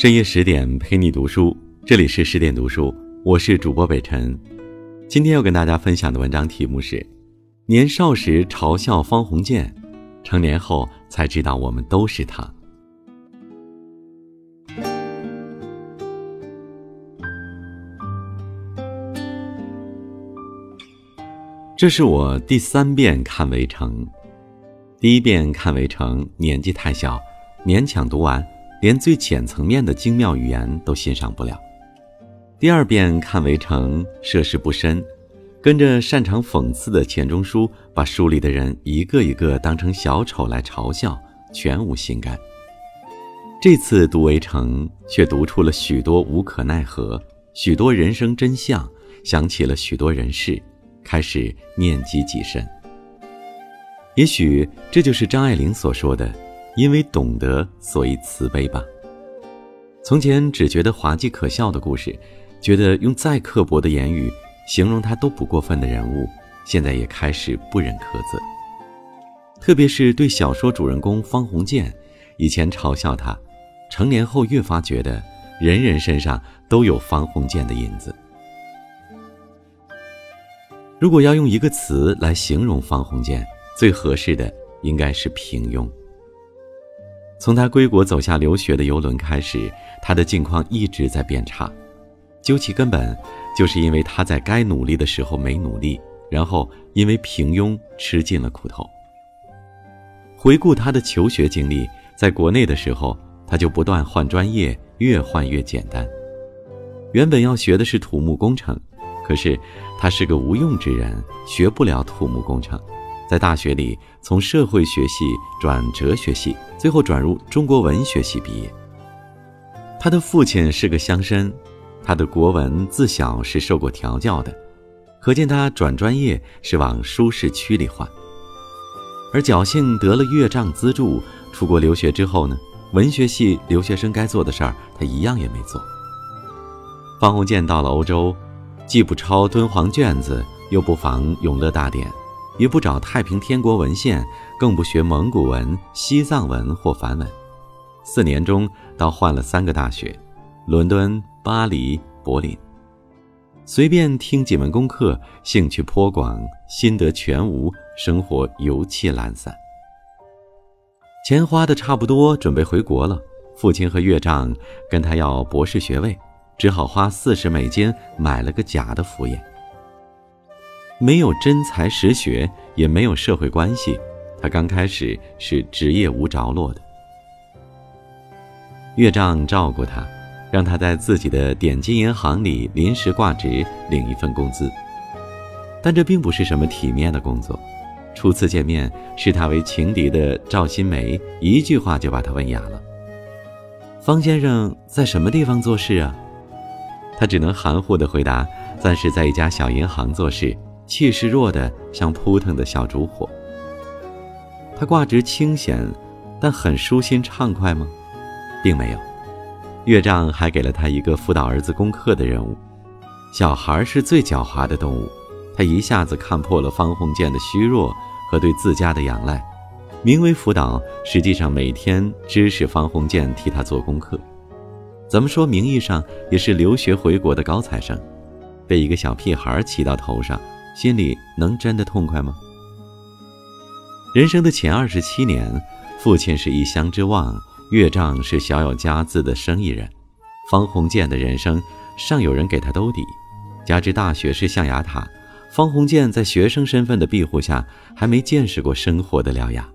深夜十点陪你读书，这里是十点读书，我是主播北辰。今天要跟大家分享的文章题目是：年少时嘲笑方鸿渐，成年后才知道我们都是他。这是我第三遍看《围城》，第一遍看《围城》，年纪太小，勉强读完。连最浅层面的精妙语言都欣赏不了。第二遍看《围城》，涉世不深，跟着擅长讽刺的钱钟书，把书里的人一个一个当成小丑来嘲笑，全无心肝。这次读《围城》，却读出了许多无可奈何，许多人生真相，想起了许多人事，开始念及己身。也许这就是张爱玲所说的。因为懂得，所以慈悲吧。从前只觉得滑稽可笑的故事，觉得用再刻薄的言语形容他都不过分的人物，现在也开始不忍苛责。特别是对小说主人公方鸿渐，以前嘲笑他，成年后越发觉得人人身上都有方鸿渐的影子。如果要用一个词来形容方鸿渐，最合适的应该是平庸。从他归国走下留学的游轮开始，他的境况一直在变差。究其根本，就是因为他在该努力的时候没努力，然后因为平庸吃尽了苦头。回顾他的求学经历，在国内的时候，他就不断换专业，越换越简单。原本要学的是土木工程，可是他是个无用之人，学不了土木工程。在大学里，从社会学系转哲学系，最后转入中国文学系毕业。他的父亲是个乡绅，他的国文自小是受过调教的，可见他转专业是往舒适区里换。而侥幸得了岳丈资助，出国留学之后呢，文学系留学生该做的事儿，他一样也没做。方鸿渐到了欧洲，既不抄敦煌卷子，又不仿《永乐大典》。也不找太平天国文献，更不学蒙古文、西藏文或梵文。四年中，倒换了三个大学：伦敦、巴黎、柏林。随便听几门功课，兴趣颇广，心得全无，生活油气懒散。钱花的差不多，准备回国了。父亲和岳丈跟他要博士学位，只好花四十美金买了个假的敷衍。没有真才实学，也没有社会关系，他刚开始是职业无着落的。岳丈照顾他，让他在自己的点金银行里临时挂职，领一份工资。但这并不是什么体面的工作。初次见面，视他为情敌的赵新梅一句话就把他问哑了：“方先生在什么地方做事啊？”他只能含糊地回答：“暂时在一家小银行做事。”气势弱的像扑腾的小烛火。他挂职清闲，但很舒心畅快吗？并没有。岳丈还给了他一个辅导儿子功课的任务。小孩是最狡猾的动物，他一下子看破了方鸿渐的虚弱和对自家的仰赖。名为辅导，实际上每天指使方鸿渐替他做功课。怎么说，名义上也是留学回国的高材生，被一个小屁孩骑到头上。心里能真的痛快吗？人生的前二十七年，父亲是一乡之望，岳丈是小有家资的生意人，方鸿渐的人生尚有人给他兜底，加之大学是象牙塔，方鸿渐在学生身份的庇护下，还没见识过生活的獠牙。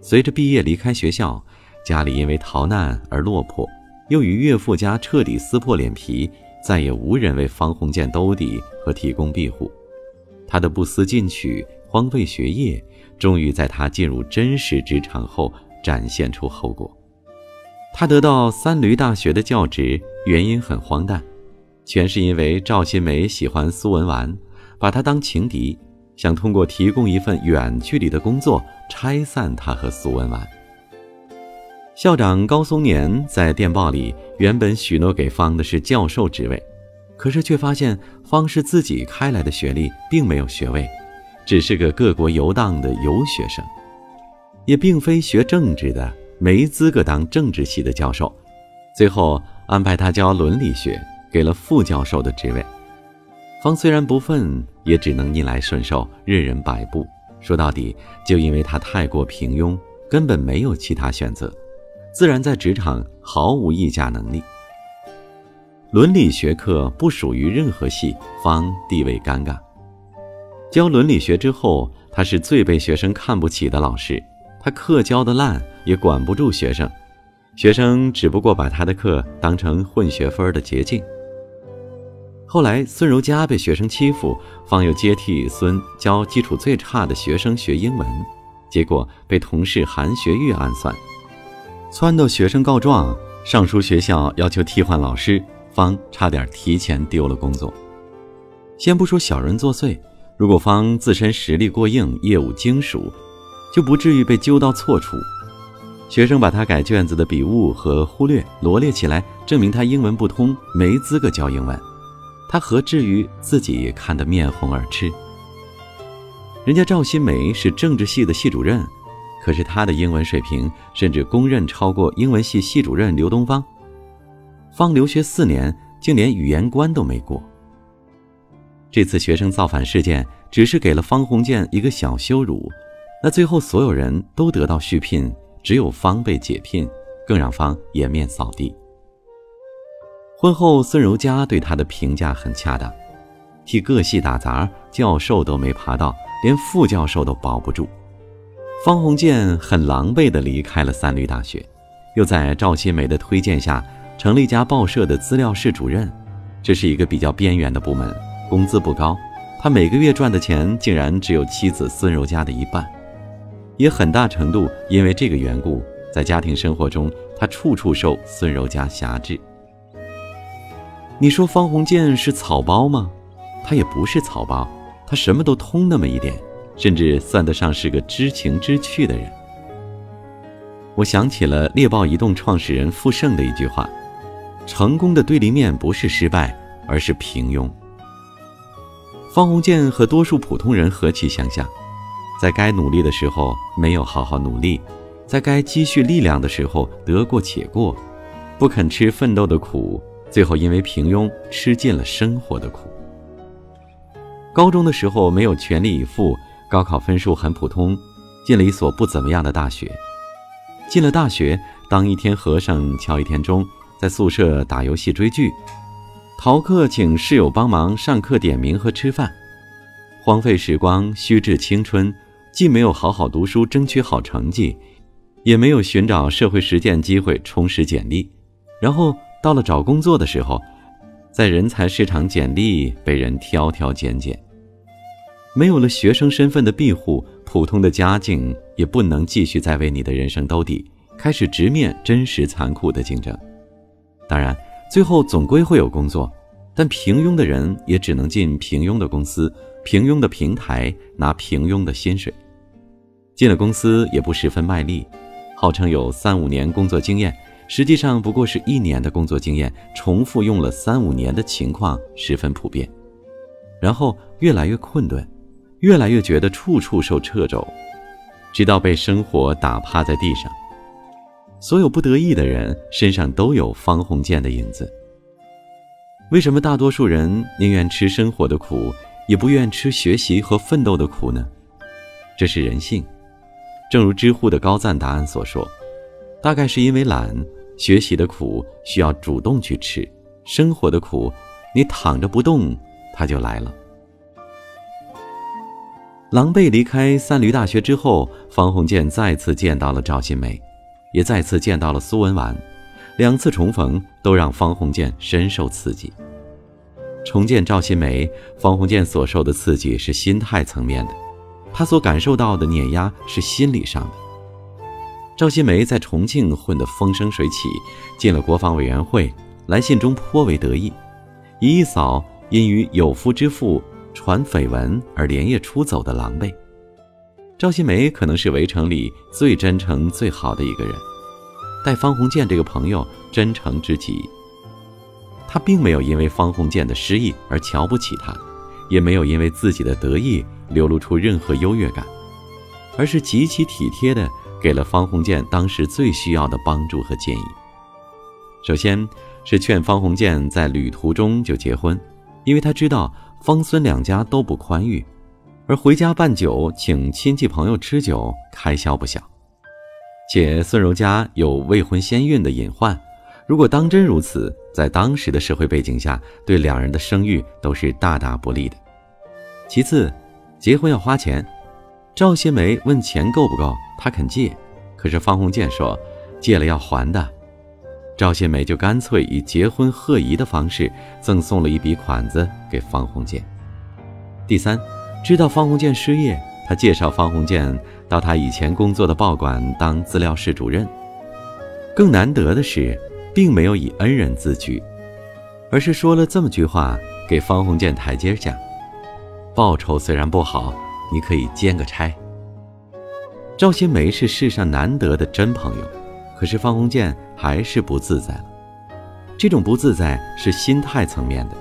随着毕业离开学校，家里因为逃难而落魄，又与岳父家彻底撕破脸皮。再也无人为方鸿渐兜底和提供庇护，他的不思进取、荒废学业，终于在他进入真实职场后展现出后果。他得到三闾大学的教职，原因很荒诞，全是因为赵新梅喜欢苏文纨，把他当情敌，想通过提供一份远距离的工作拆散他和苏文纨。校长高松年在电报里原本许诺给方的是教授职位，可是却发现方是自己开来的学历，并没有学位，只是个各国游荡的游学生，也并非学政治的，没资格当政治系的教授，最后安排他教伦理学，给了副教授的职位。方虽然不忿，也只能逆来顺受，任人摆布。说到底，就因为他太过平庸，根本没有其他选择，自然在职场毫无议价能力。伦理学课不属于任何系，方地位尴尬。教伦理学之后，他是最被学生看不起的老师。他课教的烂，也管不住学生，学生只不过把他的课当成混学分的捷径。后来，孙柔嘉被学生欺负，方又接替孙教基础最差的学生学英文，结果被同事韩学玉暗算，撺掇学生告状，上书学校要求替换老师，方差点提前丢了工作。先不说小人作祟，如果方自身实力过硬，业务精熟，就不至于被揪到错处。学生把他改卷子的笔误和忽略罗列起来，证明他英文不通，没资格教英文。他何至于自己看得面红耳赤？人家赵新梅是政治系的系主任，可是他的英文水平甚至公认超过英文系系主任刘东方。方留学四年，竟连语言关都没过。这次学生造反事件只是给了方鸿渐一个小羞辱，那最后所有人都得到续聘，只有方被解聘，更让方颜面扫地。婚后，孙柔嘉对他的评价很恰当，替各系打杂，教授都没爬到，连副教授都保不住。方鸿渐很狼狈地离开了三闾大学，又在赵新梅的推荐下成了一家报社的资料室主任。这是一个比较边缘的部门，工资不高，他每个月赚的钱竟然只有妻子孙柔嘉的一半，也很大程度因为这个缘故，在家庭生活中，他处处受孙柔嘉辖制。你说方鸿渐是草包吗？他也不是草包，他什么都通那么一点，甚至算得上是个知情知趣的人。我想起了猎豹移动创始人傅盛的一句话：“成功的对立面不是失败，而是平庸。”方鸿渐和多数普通人何其相像，在该努力的时候没有好好努力，在该积蓄力量的时候得过且过，不肯吃奋斗的苦。最后因为平庸吃尽了生活的苦。高中的时候没有全力以赴，高考分数很普通，进了一所不怎么样的大学。进了大学，当一天和尚敲一天钟，在宿舍打游戏追剧，逃课请室友帮忙上课点名和吃饭，荒废时光，虚掷青春，既没有好好读书争取好成绩，也没有寻找社会实践机会充实简历，然后。到了找工作的时候，在人才市场简历被人挑挑拣拣，没有了学生身份的庇护，普通的家境也不能继续再为你的人生兜底，开始直面真实残酷的竞争。当然，最后总归会有工作，但平庸的人也只能进平庸的公司、平庸的平台，拿平庸的薪水。进了公司也不十分卖力，号称有三五年工作经验。实际上不过是一年的工作经验，重复用了三五年的情况十分普遍。然后越来越困顿，越来越觉得处处受掣肘，直到被生活打趴在地上。所有不得意的人身上都有方鸿渐的影子。为什么大多数人宁愿吃生活的苦，也不愿吃学习和奋斗的苦呢？这是人性。正如知乎的高赞答案所说，大概是因为懒。学习的苦需要主动去吃，生活的苦，你躺着不动，它就来了。狼狈离开三闾大学之后，方鸿渐再次见到了赵新梅，也再次见到了苏文纨，两次重逢都让方鸿渐深受刺激。重见赵新梅，方鸿渐所受的刺激是心态层面的，他所感受到的碾压是心理上的。赵新梅在重庆混得风生水起，进了国防委员会，来信中颇为得意，一扫因与有夫之妇传绯闻而连夜出走的狼狈。赵新梅可能是围城里最真诚、最好的一个人，待方鸿渐这个朋友真诚至极。他并没有因为方鸿渐的失意而瞧不起他，也没有因为自己的得意流露出任何优越感，而是极其体贴的。给了方鸿渐当时最需要的帮助和建议。首先是劝方鸿渐在旅途中就结婚，因为他知道方孙两家都不宽裕，而回家办酒请亲戚朋友吃酒开销不小，且孙柔家有未婚先孕的隐患，如果当真如此，在当时的社会背景下，对两人的声誉都是大大不利的。其次，结婚要花钱，赵新梅问钱够不够，他肯借，可是方鸿渐说借了要还的。赵新梅就干脆以结婚贺仪的方式赠送了一笔款子给方鸿渐。第三，知道方鸿渐失业，他介绍方鸿渐到他以前工作的报馆当资料室主任。更难得的是，并没有以恩人自居，而是说了这么句话给方鸿渐台阶下：报酬虽然不好，你可以兼个差。赵新梅是世上难得的真朋友。可是方鸿渐还是不自在了，这种不自在是心态层面的。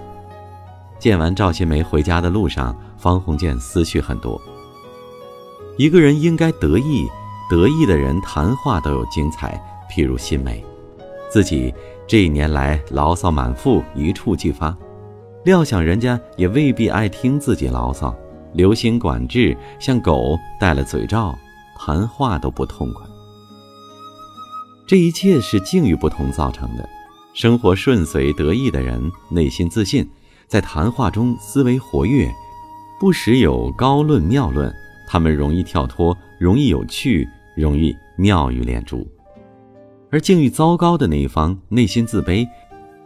见完赵新梅回家的路上，方鸿渐思绪很多。一个人应该得意，得意的人谈话都有精彩。譬如新梅，自己这一年来牢骚满腹，一触即发，料想人家也未必爱听自己牢骚，留心管制，像狗戴了嘴罩，谈话都不痛快。这一切是境遇不同造成的。生活顺遂得意的人，内心自信，在谈话中思维活跃，不时有高论妙论。他们容易跳脱，容易有趣，容易妙语连珠。而境遇糟糕的那一方，内心自卑，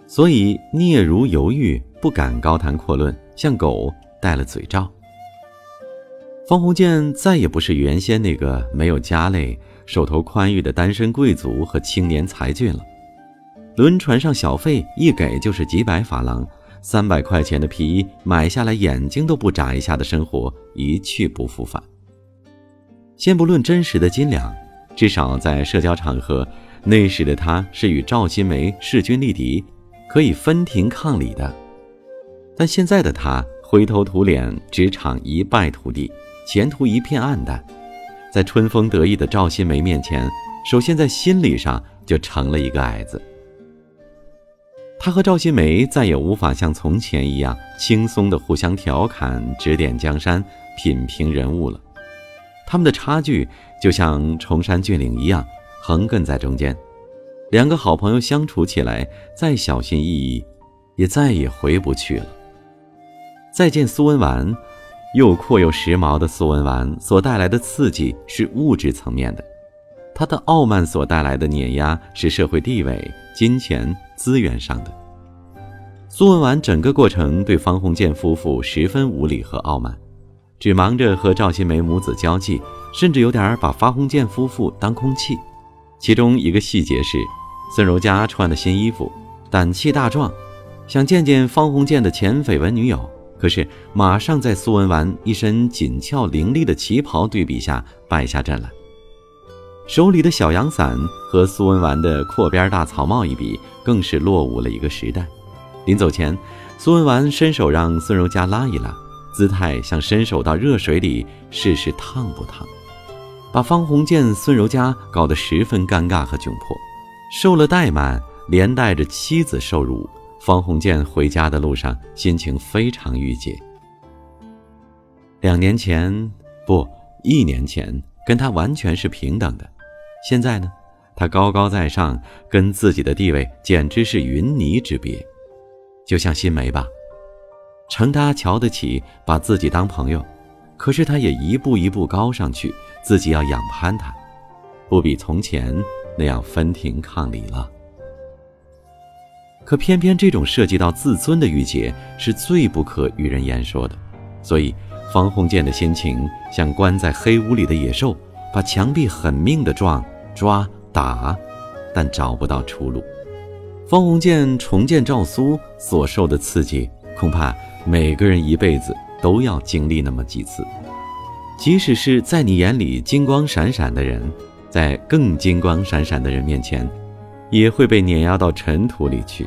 所以嗫嚅犹豫，不敢高谈阔论，像狗戴了嘴罩。方鸿渐再也不是原先那个没有家累。手头宽裕的单身贵族和青年才俊了，轮船上小费一给就是几百法郎，三百块钱的皮衣买下来眼睛都不眨一下的生活一去不复返。先不论真实的斤两，至少在社交场合，那时的他是与赵新梅势均力敌，可以分庭抗礼的。但现在的他灰头土脸，职场一败涂地，前途一片暗淡。在春风得意的赵新梅面前，首先在心理上就成了一个矮子。他和赵新梅再也无法像从前一样轻松的互相调侃、指点江山、品评人物了。他们的差距就像崇山峻岭一样，横亘在中间。两个好朋友相处起来，再小心翼翼，也再也回不去了。再见苏文纨。又阔又时髦的苏文纨所带来的刺激是物质层面的，他的傲慢所带来的碾压是社会地位、金钱资源上的。苏文纨整个过程对方鸿渐夫妇十分无礼和傲慢，只忙着和赵新梅母子交际，甚至有点把方鸿渐夫妇当空气。其中一个细节是，孙柔嘉穿的新衣服，胆气大壮，想见见方鸿渐的前绯闻女友。可是，马上在苏文纨一身紧俏伶俐的旗袍对比下败下阵来。手里的小阳伞和苏文纨的阔边大草帽一比，更是落伍了一个时代。临走前，苏文纨伸手让孙柔嘉拉一拉，姿态像伸手到热水里试试烫不烫，把方鸿渐、孙柔嘉搞得十分尴尬和窘迫。受了怠慢，连带着妻子受辱。方鸿渐回家的路上，心情非常郁结。两年前，不，一年前，跟他完全是平等的。现在呢，他高高在上，跟自己的地位简直是云泥之别。就像新梅吧，程他瞧得起，把自己当朋友，可是他也一步一步高上去，自己要仰攀他，不比从前那样分庭抗礼了。可偏偏这种涉及到自尊的郁结是最不可与人言说的，所以方鸿渐的心情像关在黑屋里的野兽，把墙壁狠命的撞、抓、打，但找不到出路。方鸿渐重见赵苏所受的刺激，恐怕每个人一辈子都要经历那么几次。即使是在你眼里金光闪闪的人，在更金光闪闪的人面前。也会被碾压到尘土里去。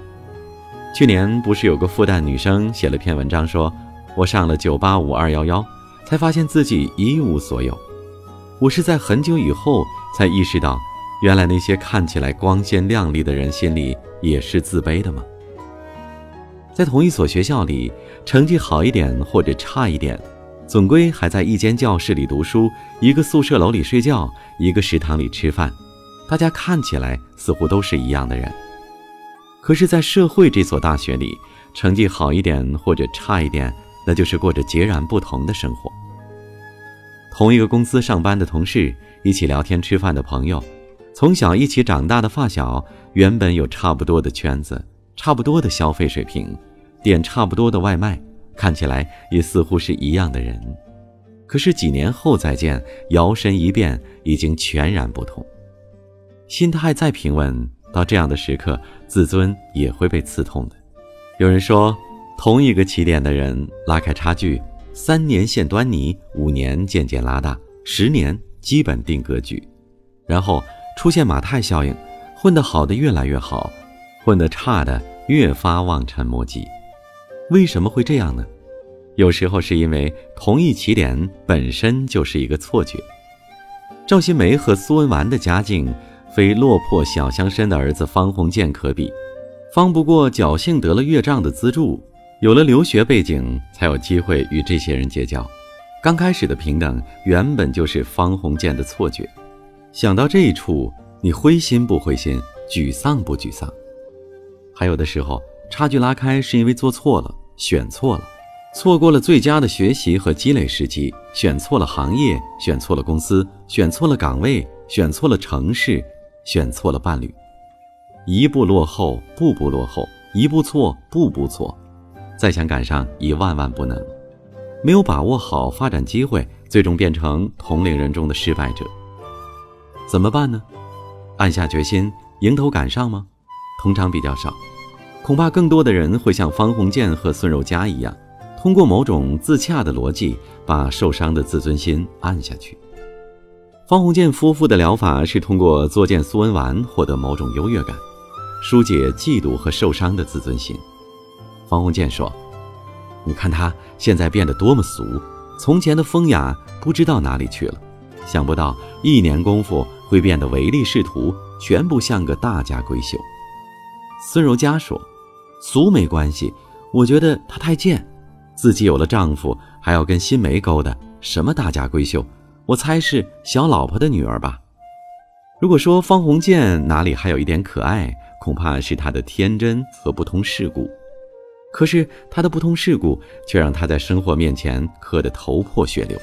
去年不是有个复旦女生写了篇文章，说我上了九八五二幺幺，才发现自己一无所有。我是在很久以后才意识到，原来那些看起来光鲜亮丽的人心里也是自卑的吗？在同一所学校里，成绩好一点或者差一点，总归还在一间教室里读书，一个宿舍楼里睡觉，一个食堂里吃饭，大家看起来似乎都是一样的人。可是，在社会这所大学里，成绩好一点或者差一点，那就是过着截然不同的生活。同一个公司上班的同事，一起聊天吃饭的朋友，从小一起长大的发小，原本有差不多的圈子。差不多的消费水平，点差不多的外卖，看起来也似乎是一样的人。可是几年后再见，摇身一变，已经全然不同。心态再平稳，到这样的时刻，自尊也会被刺痛的。有人说，同一个起点的人，拉开差距，三年现端倪，五年渐渐拉大，十年基本定格局，然后出现马太效应，混得好的越来越好。混得差的越发望尘莫及，为什么会这样呢？有时候是因为同一起点本身就是一个错觉。赵新梅和苏文纨的家境非落魄小乡绅的儿子方鸿渐可比，方不过侥幸得了岳丈的资助，有了留学背景，才有机会与这些人结交。刚开始的平等原本就是方鸿渐的错觉。想到这一处，你灰心不灰心？沮丧不沮丧？还有的时候，差距拉开是因为做错了，选错了，错过了最佳的学习和积累时机，选错了行业，选错了公司，选错了岗位，选错了城市，选错了伴侣，一步落后，步步落后，一步错，步步错，再想赶上已万万不能。没有把握好发展机会，最终变成同龄人中的失败者。怎么办呢？暗下决心，迎头赶上吗？通常比较少，恐怕更多的人会像方鸿渐和孙柔嘉一样，通过某种自洽的逻辑，把受伤的自尊心按下去。方鸿渐夫妇的疗法是通过作践苏文纨获得某种优越感，疏解嫉妒和受伤的自尊心。方鸿渐说：“你看他现在变得多么俗，从前的风雅不知道哪里去了。想不到一年功夫会变得唯利是图，全部像个大家闺秀。”孙柔嘉说：“俗没关系，我觉得她太贱，自己有了丈夫还要跟新梅勾搭，什么大家闺秀？我猜是小老婆的女儿吧。如果说方鸿渐哪里还有一点可爱，恐怕是他的天真和不通世故。可是他的不通世故，却让他在生活面前磕得头破血流。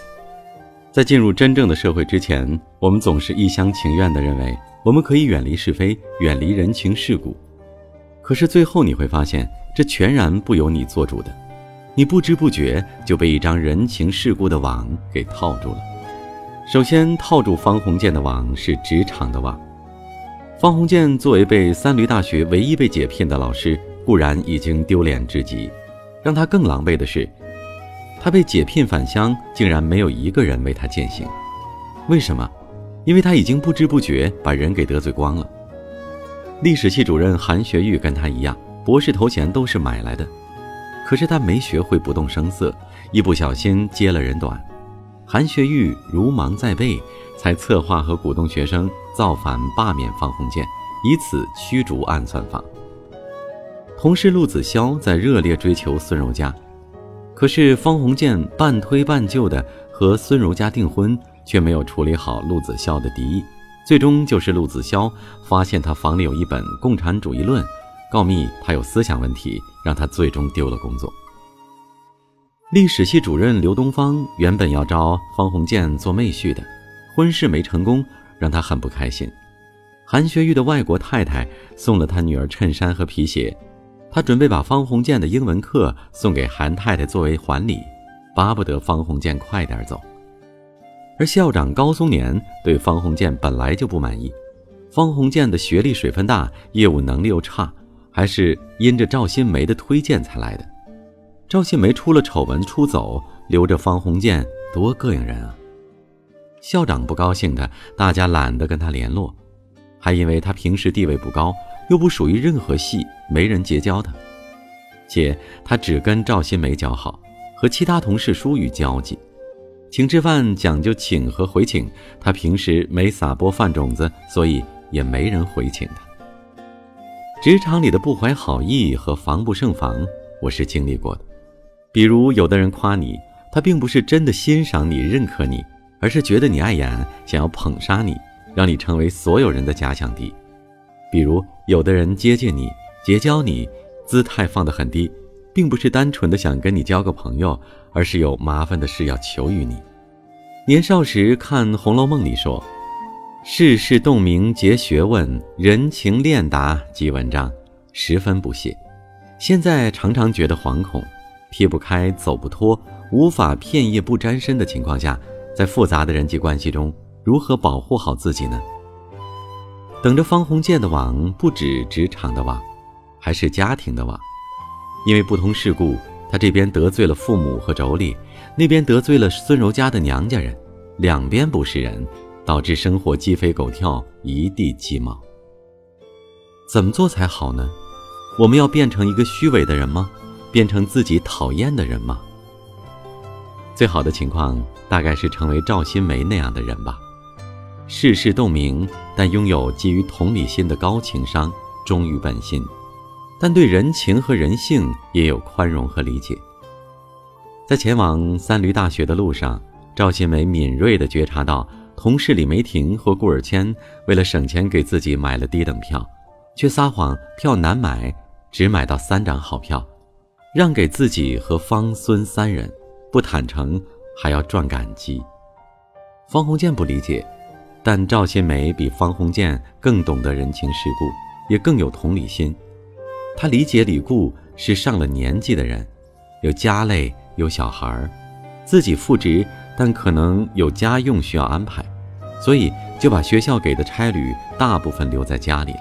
在进入真正的社会之前，我们总是一厢情愿地认为，我们可以远离是非，远离人情世故。”可是最后你会发现，这全然不由你做主的，你不知不觉就被一张人情世故的网给套住了。首先套住方鸿渐的网是职场的网。方鸿渐作为被三驴大学唯一被解聘的老师，固然已经丢脸至极，让他更狼狈的是，他被解聘返乡，竟然没有一个人为他践行。为什么？因为他已经不知不觉把人给得罪光了。历史系主任韩学玉跟他一样，博士头衔都是买来的，可是他没学会不动声色，一不小心揭了人短。韩学玉如芒在背，才策划和鼓动学生造反罢免方鸿渐，以此驱逐暗算法。同事陆子潇在热烈追求孙柔嘉，可是方鸿渐半推半就的和孙柔嘉订婚，却没有处理好陆子潇的敌意。最终就是陆子潇发现他房里有一本《共产主义论》，告密他有思想问题，让他最终丢了工作。历史系主任刘东方原本要招方鸿渐做妹婿的，婚事没成功，让他很不开心。韩学玉的外国太太送了他女儿衬衫和皮鞋，他准备把方鸿渐的英文课送给韩太太作为还礼，巴不得方鸿渐快点走。而校长高松年对方鸿渐本来就不满意，方鸿渐的学历水分大，业务能力又差，还是因着赵新梅的推荐才来的。赵新梅出了丑闻出走，留着方鸿渐多膈应人啊！校长不高兴的，大家懒得跟他联络，还因为他平时地位不高，又不属于任何系，没人结交他，且他只跟赵新梅交好，和其他同事疏于交际。请吃饭讲究请和回请，他平时没撒播饭种子，所以也没人回请他。职场里的不怀好意和防不胜防，我是经历过的。比如，有的人夸你，他并不是真的欣赏你、认可你，而是觉得你碍眼，想要捧杀你，让你成为所有人的假想敌。比如，有的人接近你、结交你，姿态放得很低，并不是单纯的想跟你交个朋友，而是有麻烦的事要求于你。年少时看《红楼梦》里说：“世事洞明皆学问，人情练达即文章。”十分不屑。现在常常觉得惶恐。撇不开、走不脱、无法片叶不沾身的情况下，在复杂的人际关系中，如何保护好自己呢？等着方鸿渐的网不止职场的网，还是家庭的网。因为不同事故，他这边得罪了父母和妯娌，那边得罪了孙柔家的娘家人，两边不是人，导致生活鸡飞狗跳，一地鸡毛。怎么做才好呢？我们要变成一个虚伪的人吗？变成自己讨厌的人吗？最好的情况大概是成为赵新梅那样的人吧，世事洞明，但拥有基于同理心的高情商，忠于本心，但对人情和人性也有宽容和理解。在前往三驴大学的路上，赵新梅敏锐地觉察到，同事李梅婷和顾尔谦为了省钱给自己买了低等票，却撒谎票难买，只买到三张好票。让给自己和方孙三人，不坦诚还要赚感激。方鸿渐不理解，但赵新梅比方鸿渐更懂得人情世故，也更有同理心。他理解李固是上了年纪的人，有家累，有小孩儿，自己复职，但可能有家用需要安排，所以就把学校给的差旅大部分留在家里了。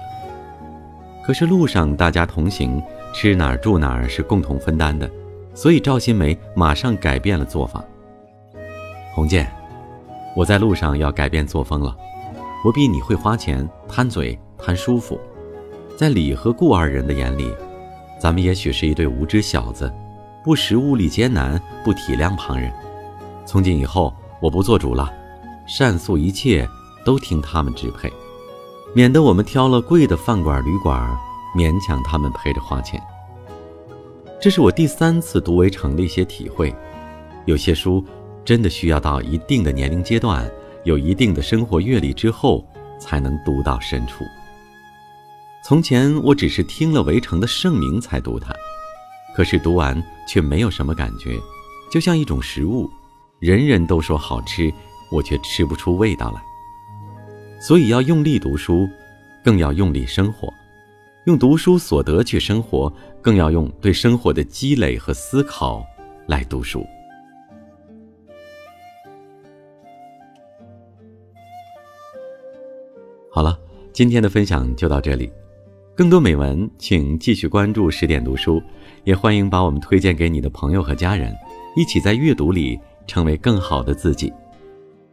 可是路上大家同行。吃哪儿住哪儿是共同分担的，所以赵新梅马上改变了做法。鸿渐，我在路上要改变作风了。我比你会花钱、贪嘴、贪舒服，在李和顾二人的眼里，咱们也许是一对无知小子，不识物力艰难，不体谅旁人。从今以后，我不做主了，善诉一切都听他们支配，免得我们挑了贵的饭馆、旅馆。勉强他们陪着花钱，这是我第三次读围城的一些体会。有些书真的需要到一定的年龄阶段，有一定的生活阅历之后，才能读到深处。从前我只是听了围城的盛名才读它，可是读完却没有什么感觉，就像一种食物，人人都说好吃，我却吃不出味道来。所以要用力读书，更要用力生活。用读书所得去生活，更要用对生活的积累和思考来读书。好了，今天的分享就到这里。更多美文，请继续关注十点读书，也欢迎把我们推荐给你的朋友和家人，一起在阅读里成为更好的自己。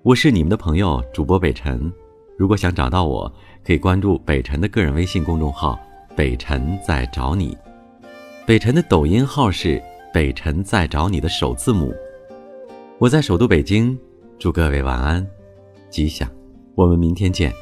我是你们的朋友主播北辰，如果想找到我，可以关注北辰的个人微信公众号。北辰在找你，北辰的抖音号是北辰在找你的首字母。我在首都北京，祝各位晚安，吉祥。我们明天见。